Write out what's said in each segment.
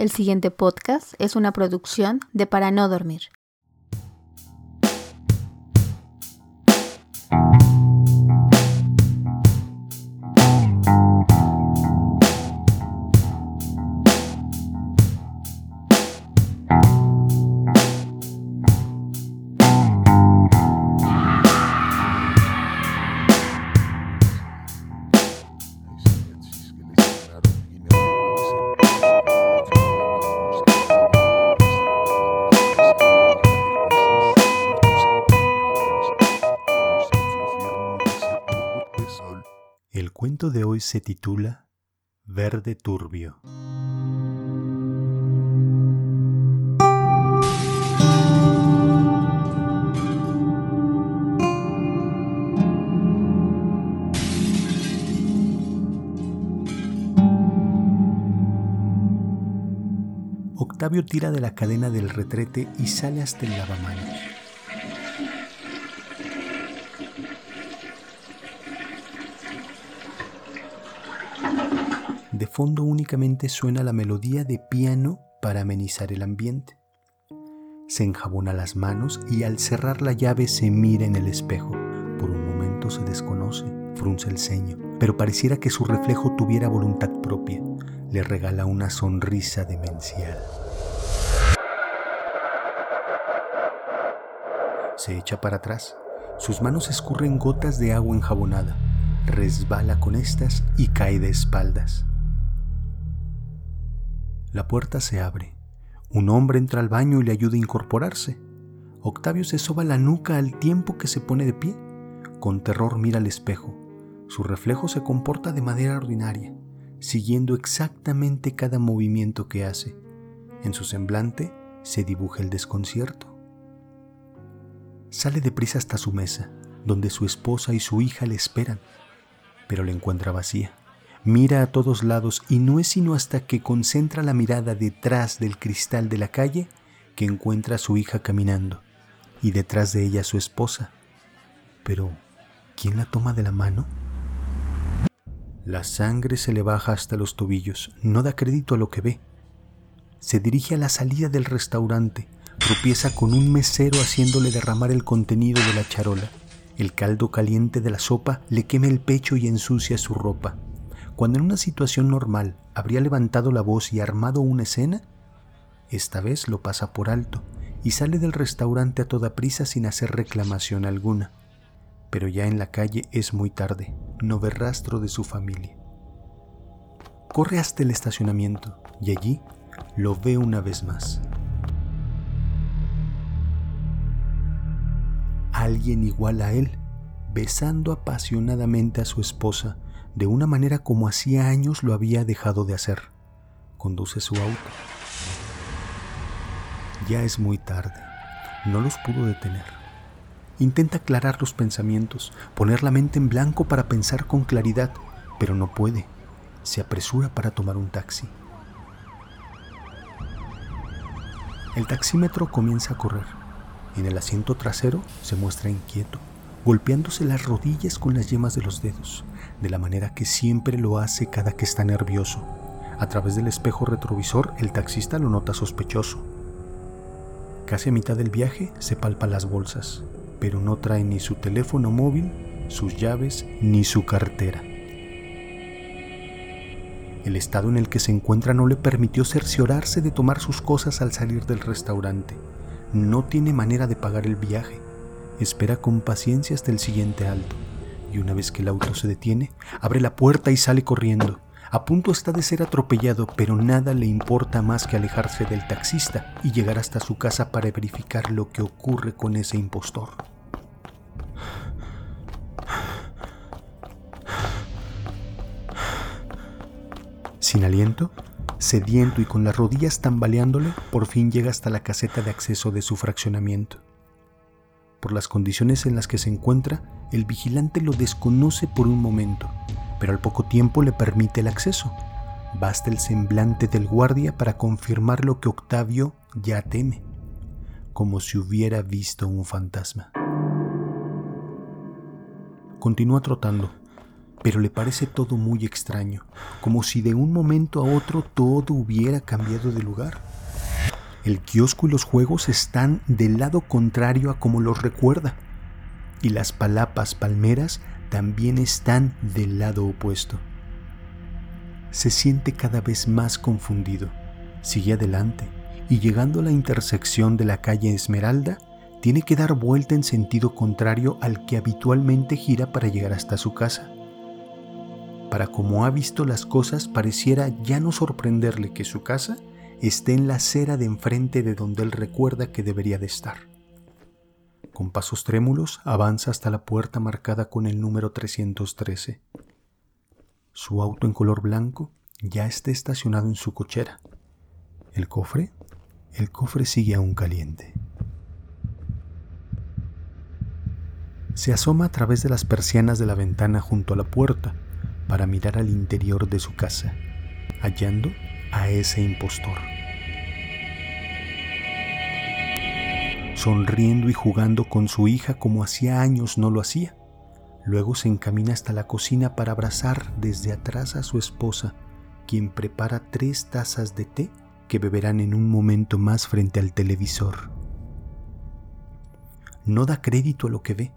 El siguiente podcast es una producción de Para No Dormir. De hoy se titula Verde Turbio. Octavio tira de la cadena del retrete y sale hasta el lavamanos. De fondo únicamente suena la melodía de piano para amenizar el ambiente. Se enjabona las manos y al cerrar la llave se mira en el espejo. Por un momento se desconoce, frunce el ceño, pero pareciera que su reflejo tuviera voluntad propia. Le regala una sonrisa demencial. Se echa para atrás. Sus manos escurren gotas de agua enjabonada. Resbala con estas y cae de espaldas. La puerta se abre. Un hombre entra al baño y le ayuda a incorporarse. Octavio se soba la nuca al tiempo que se pone de pie. Con terror mira al espejo. Su reflejo se comporta de manera ordinaria, siguiendo exactamente cada movimiento que hace. En su semblante se dibuja el desconcierto. Sale deprisa hasta su mesa, donde su esposa y su hija le esperan, pero la encuentra vacía. Mira a todos lados y no es sino hasta que concentra la mirada detrás del cristal de la calle que encuentra a su hija caminando y detrás de ella su esposa. Pero, ¿quién la toma de la mano? La sangre se le baja hasta los tobillos, no da crédito a lo que ve. Se dirige a la salida del restaurante, tropieza con un mesero haciéndole derramar el contenido de la charola. El caldo caliente de la sopa le quema el pecho y ensucia su ropa. Cuando en una situación normal habría levantado la voz y armado una escena, esta vez lo pasa por alto y sale del restaurante a toda prisa sin hacer reclamación alguna. Pero ya en la calle es muy tarde, no ve rastro de su familia. Corre hasta el estacionamiento y allí lo ve una vez más. Alguien igual a él, besando apasionadamente a su esposa, de una manera como hacía años lo había dejado de hacer. Conduce su auto. Ya es muy tarde. No los pudo detener. Intenta aclarar los pensamientos, poner la mente en blanco para pensar con claridad, pero no puede. Se apresura para tomar un taxi. El taxímetro comienza a correr. En el asiento trasero se muestra inquieto, golpeándose las rodillas con las yemas de los dedos de la manera que siempre lo hace cada que está nervioso. A través del espejo retrovisor, el taxista lo nota sospechoso. Casi a mitad del viaje se palpa las bolsas, pero no trae ni su teléfono móvil, sus llaves ni su cartera. El estado en el que se encuentra no le permitió cerciorarse de tomar sus cosas al salir del restaurante. No tiene manera de pagar el viaje. Espera con paciencia hasta el siguiente alto y una vez que el auto se detiene, abre la puerta y sale corriendo. A punto está de ser atropellado, pero nada le importa más que alejarse del taxista y llegar hasta su casa para verificar lo que ocurre con ese impostor. Sin aliento, sediento y con las rodillas tambaleándole, por fin llega hasta la caseta de acceso de su fraccionamiento. Por las condiciones en las que se encuentra, el vigilante lo desconoce por un momento, pero al poco tiempo le permite el acceso. Basta el semblante del guardia para confirmar lo que Octavio ya teme, como si hubiera visto un fantasma. Continúa trotando. pero le parece todo muy extraño, como si de un momento a otro todo hubiera cambiado de lugar. El kiosco y los juegos están del lado contrario a como los recuerda, y las palapas palmeras también están del lado opuesto. Se siente cada vez más confundido. Sigue adelante y llegando a la intersección de la calle Esmeralda, tiene que dar vuelta en sentido contrario al que habitualmente gira para llegar hasta su casa. Para como ha visto las cosas, pareciera ya no sorprenderle que su casa esté en la acera de enfrente de donde él recuerda que debería de estar. Con pasos trémulos avanza hasta la puerta marcada con el número 313. Su auto en color blanco ya está estacionado en su cochera. El cofre, el cofre sigue aún caliente. Se asoma a través de las persianas de la ventana junto a la puerta para mirar al interior de su casa, hallando a ese impostor. Sonriendo y jugando con su hija como hacía años no lo hacía. Luego se encamina hasta la cocina para abrazar desde atrás a su esposa, quien prepara tres tazas de té que beberán en un momento más frente al televisor. No da crédito a lo que ve.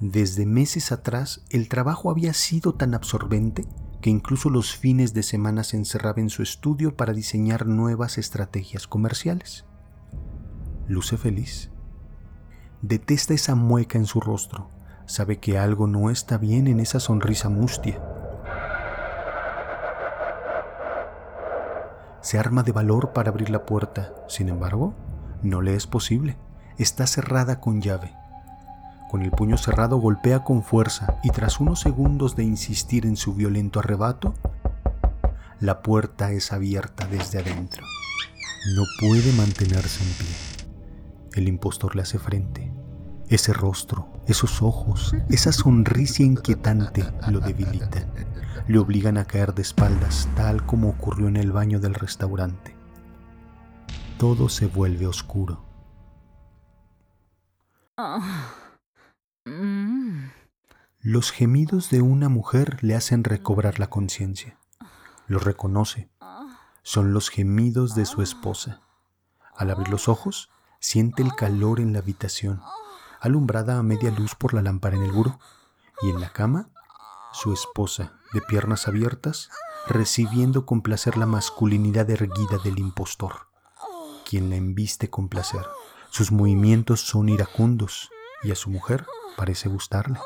Desde meses atrás el trabajo había sido tan absorbente que incluso los fines de semana se encerraba en su estudio para diseñar nuevas estrategias comerciales. Luce feliz. Detesta esa mueca en su rostro. Sabe que algo no está bien en esa sonrisa mustia. Se arma de valor para abrir la puerta. Sin embargo, no le es posible. Está cerrada con llave. Con el puño cerrado golpea con fuerza y tras unos segundos de insistir en su violento arrebato, la puerta es abierta desde adentro. No puede mantenerse en pie. El impostor le hace frente. Ese rostro, esos ojos, esa sonrisa inquietante lo debilitan. Le obligan a caer de espaldas, tal como ocurrió en el baño del restaurante. Todo se vuelve oscuro. Ah. Mm. Los gemidos de una mujer le hacen recobrar la conciencia. Lo reconoce. Son los gemidos de su esposa. Al abrir los ojos, siente el calor en la habitación, alumbrada a media luz por la lámpara en el buró. Y en la cama, su esposa, de piernas abiertas, recibiendo con placer la masculinidad erguida del impostor, quien la embiste con placer. Sus movimientos son iracundos y a su mujer parece gustarle.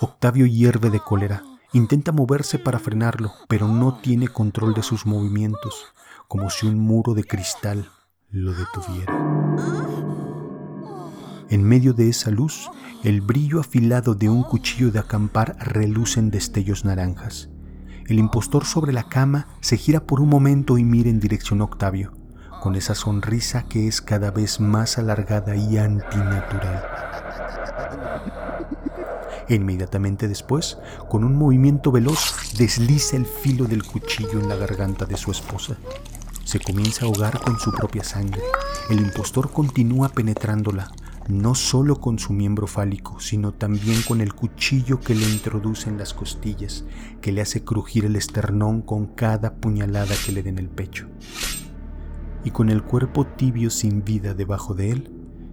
Octavio hierve de cólera. Intenta moverse para frenarlo, pero no tiene control de sus movimientos, como si un muro de cristal lo detuviera. En medio de esa luz, el brillo afilado de un cuchillo de acampar reluce en destellos naranjas. El impostor sobre la cama se gira por un momento y mira en dirección a Octavio con esa sonrisa que es cada vez más alargada y antinatural. Inmediatamente después, con un movimiento veloz, desliza el filo del cuchillo en la garganta de su esposa. Se comienza a ahogar con su propia sangre. El impostor continúa penetrándola, no solo con su miembro fálico, sino también con el cuchillo que le introduce en las costillas, que le hace crujir el esternón con cada puñalada que le den el pecho y con el cuerpo tibio sin vida debajo de él,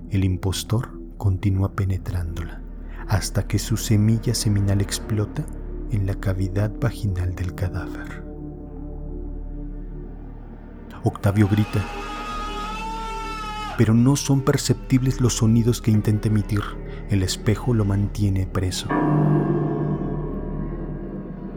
el impostor continúa penetrándola hasta que su semilla seminal explota en la cavidad vaginal del cadáver. Octavio grita, pero no son perceptibles los sonidos que intenta emitir. El espejo lo mantiene preso.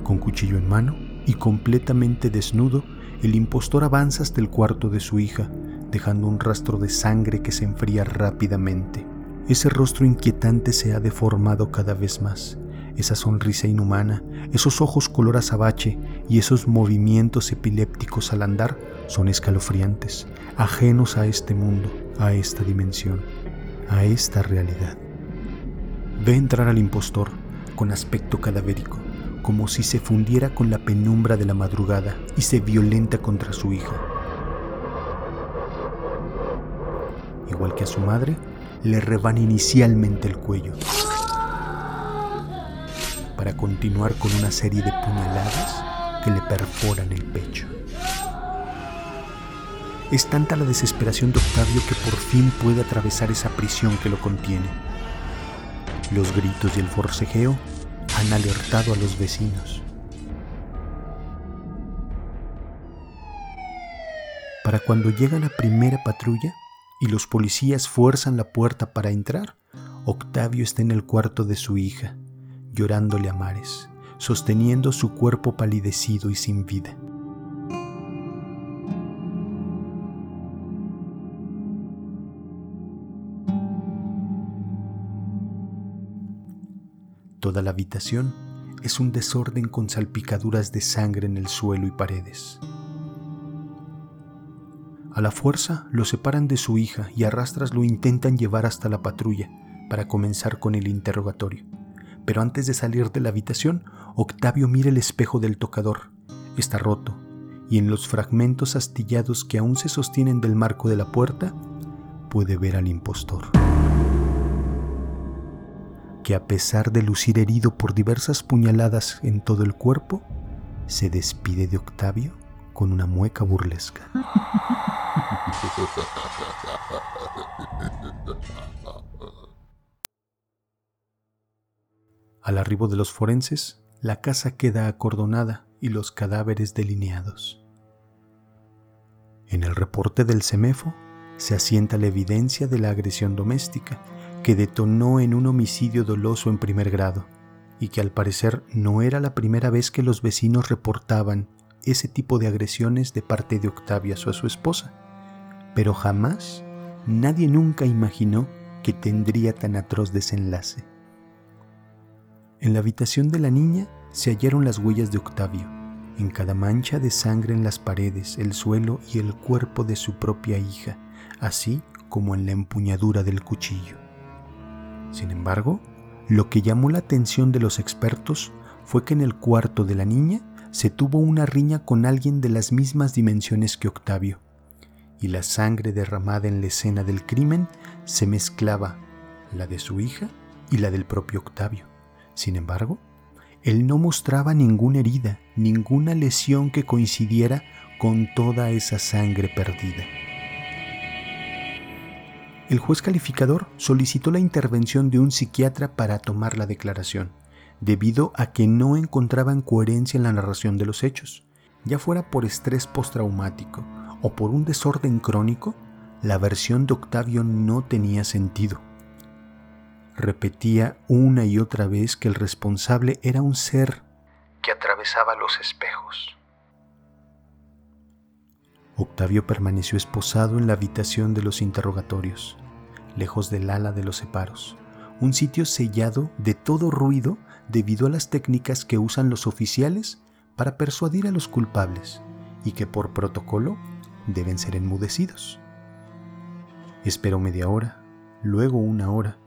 Con cuchillo en mano y completamente desnudo, el impostor avanza hasta el cuarto de su hija, dejando un rastro de sangre que se enfría rápidamente. Ese rostro inquietante se ha deformado cada vez más. Esa sonrisa inhumana, esos ojos color azabache y esos movimientos epilépticos al andar son escalofriantes, ajenos a este mundo, a esta dimensión, a esta realidad. Ve entrar al impostor con aspecto cadavérico como si se fundiera con la penumbra de la madrugada y se violenta contra su hija. Igual que a su madre, le rebana inicialmente el cuello. para continuar con una serie de puñaladas que le perforan el pecho. Es tanta la desesperación de Octavio que por fin puede atravesar esa prisión que lo contiene. Los gritos y el forcejeo han alertado a los vecinos. Para cuando llega la primera patrulla y los policías fuerzan la puerta para entrar, Octavio está en el cuarto de su hija, llorándole a mares, sosteniendo su cuerpo palidecido y sin vida. Toda la habitación es un desorden con salpicaduras de sangre en el suelo y paredes. A la fuerza lo separan de su hija y a rastras lo intentan llevar hasta la patrulla para comenzar con el interrogatorio. Pero antes de salir de la habitación, Octavio mira el espejo del tocador. Está roto y en los fragmentos astillados que aún se sostienen del marco de la puerta, puede ver al impostor que a pesar de lucir herido por diversas puñaladas en todo el cuerpo, se despide de Octavio con una mueca burlesca. Al arribo de los forenses, la casa queda acordonada y los cadáveres delineados. En el reporte del CEMEFO se asienta la evidencia de la agresión doméstica que detonó en un homicidio doloso en primer grado y que al parecer no era la primera vez que los vecinos reportaban ese tipo de agresiones de parte de Octavia o a su esposa. Pero jamás, nadie nunca imaginó que tendría tan atroz desenlace. En la habitación de la niña se hallaron las huellas de Octavio, en cada mancha de sangre en las paredes, el suelo y el cuerpo de su propia hija, así como en la empuñadura del cuchillo. Sin embargo, lo que llamó la atención de los expertos fue que en el cuarto de la niña se tuvo una riña con alguien de las mismas dimensiones que Octavio, y la sangre derramada en la escena del crimen se mezclaba la de su hija y la del propio Octavio. Sin embargo, él no mostraba ninguna herida, ninguna lesión que coincidiera con toda esa sangre perdida el juez calificador solicitó la intervención de un psiquiatra para tomar la declaración, debido a que no encontraban coherencia en la narración de los hechos. Ya fuera por estrés postraumático o por un desorden crónico, la versión de Octavio no tenía sentido. Repetía una y otra vez que el responsable era un ser que atravesaba los espejos. Octavio permaneció esposado en la habitación de los interrogatorios lejos del ala de los separos, un sitio sellado de todo ruido debido a las técnicas que usan los oficiales para persuadir a los culpables y que por protocolo deben ser enmudecidos. Esperó media hora, luego una hora,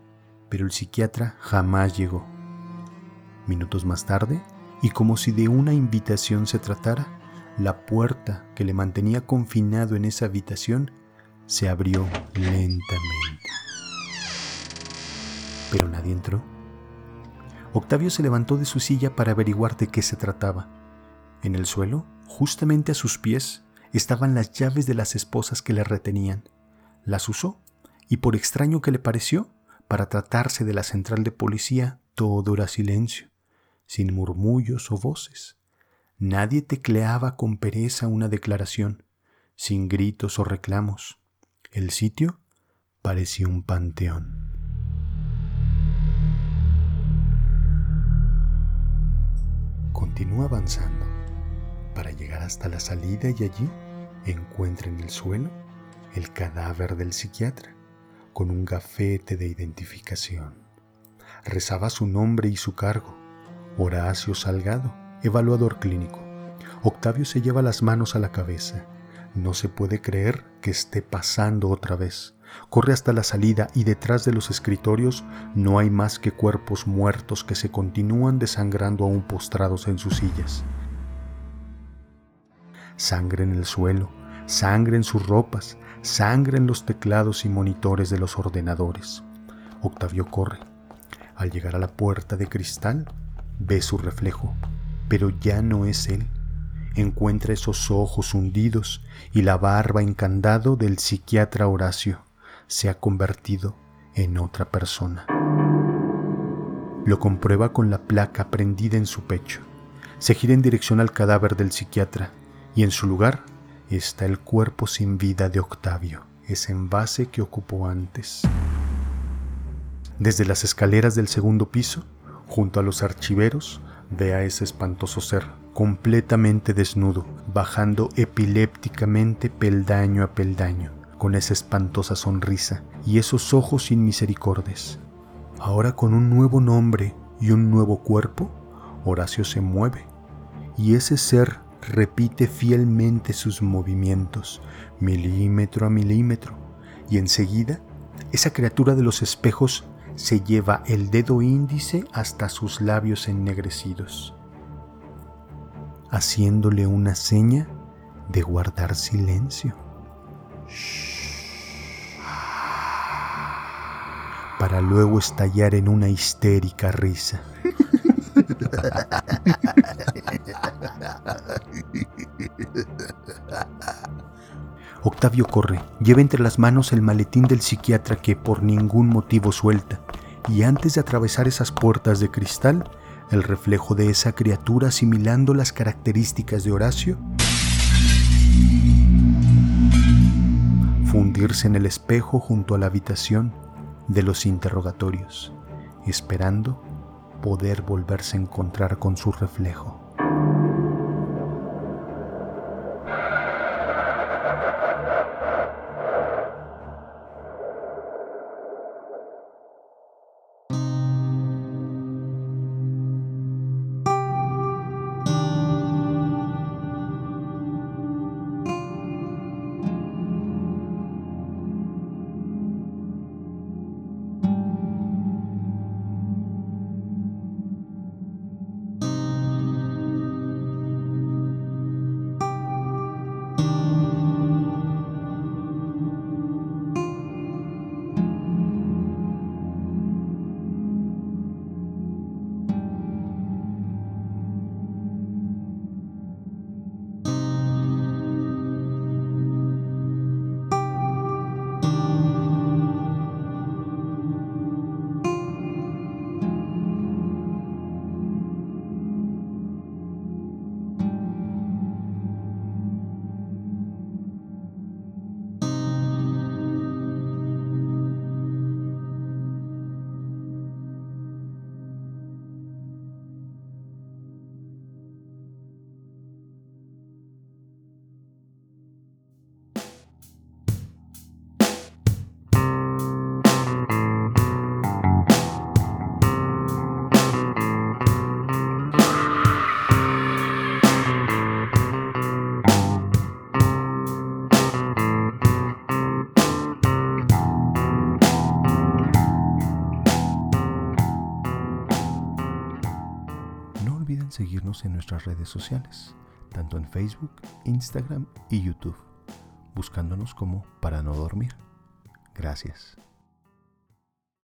pero el psiquiatra jamás llegó. Minutos más tarde, y como si de una invitación se tratara, la puerta que le mantenía confinado en esa habitación se abrió lentamente pero nadie entró. Octavio se levantó de su silla para averiguar de qué se trataba. En el suelo, justamente a sus pies, estaban las llaves de las esposas que le retenían. Las usó, y por extraño que le pareció, para tratarse de la central de policía, todo era silencio, sin murmullos o voces. Nadie tecleaba con pereza una declaración, sin gritos o reclamos. El sitio parecía un panteón. Continúa avanzando para llegar hasta la salida y allí encuentra en el suelo el cadáver del psiquiatra con un gafete de identificación. Rezaba su nombre y su cargo, Horacio Salgado, evaluador clínico. Octavio se lleva las manos a la cabeza. No se puede creer que esté pasando otra vez. Corre hasta la salida y detrás de los escritorios no hay más que cuerpos muertos que se continúan desangrando aún postrados en sus sillas. Sangre en el suelo, sangre en sus ropas, sangre en los teclados y monitores de los ordenadores. Octavio corre. Al llegar a la puerta de cristal, Ve su reflejo, pero ya no es él. Encuentra esos ojos hundidos y la barba encandado del psiquiatra Horacio. Se ha convertido en otra persona. Lo comprueba con la placa prendida en su pecho. Se gira en dirección al cadáver del psiquiatra y en su lugar está el cuerpo sin vida de Octavio, ese envase que ocupó antes. Desde las escaleras del segundo piso, junto a los archiveros, ve a ese espantoso ser, completamente desnudo, bajando epilépticamente peldaño a peldaño, con esa espantosa sonrisa y esos ojos sin misericordias. Ahora con un nuevo nombre y un nuevo cuerpo, Horacio se mueve, y ese ser repite fielmente sus movimientos, milímetro a milímetro, y enseguida esa criatura de los espejos se lleva el dedo índice hasta sus labios ennegrecidos, haciéndole una seña de guardar silencio. Para luego estallar en una histérica risa. Octavio corre, lleva entre las manos el maletín del psiquiatra que por ningún motivo suelta, y antes de atravesar esas puertas de cristal, el reflejo de esa criatura asimilando las características de Horacio, fundirse en el espejo junto a la habitación de los interrogatorios, esperando poder volverse a encontrar con su reflejo. Seguirnos en nuestras redes sociales, tanto en Facebook, Instagram y YouTube, buscándonos como para no dormir. Gracias.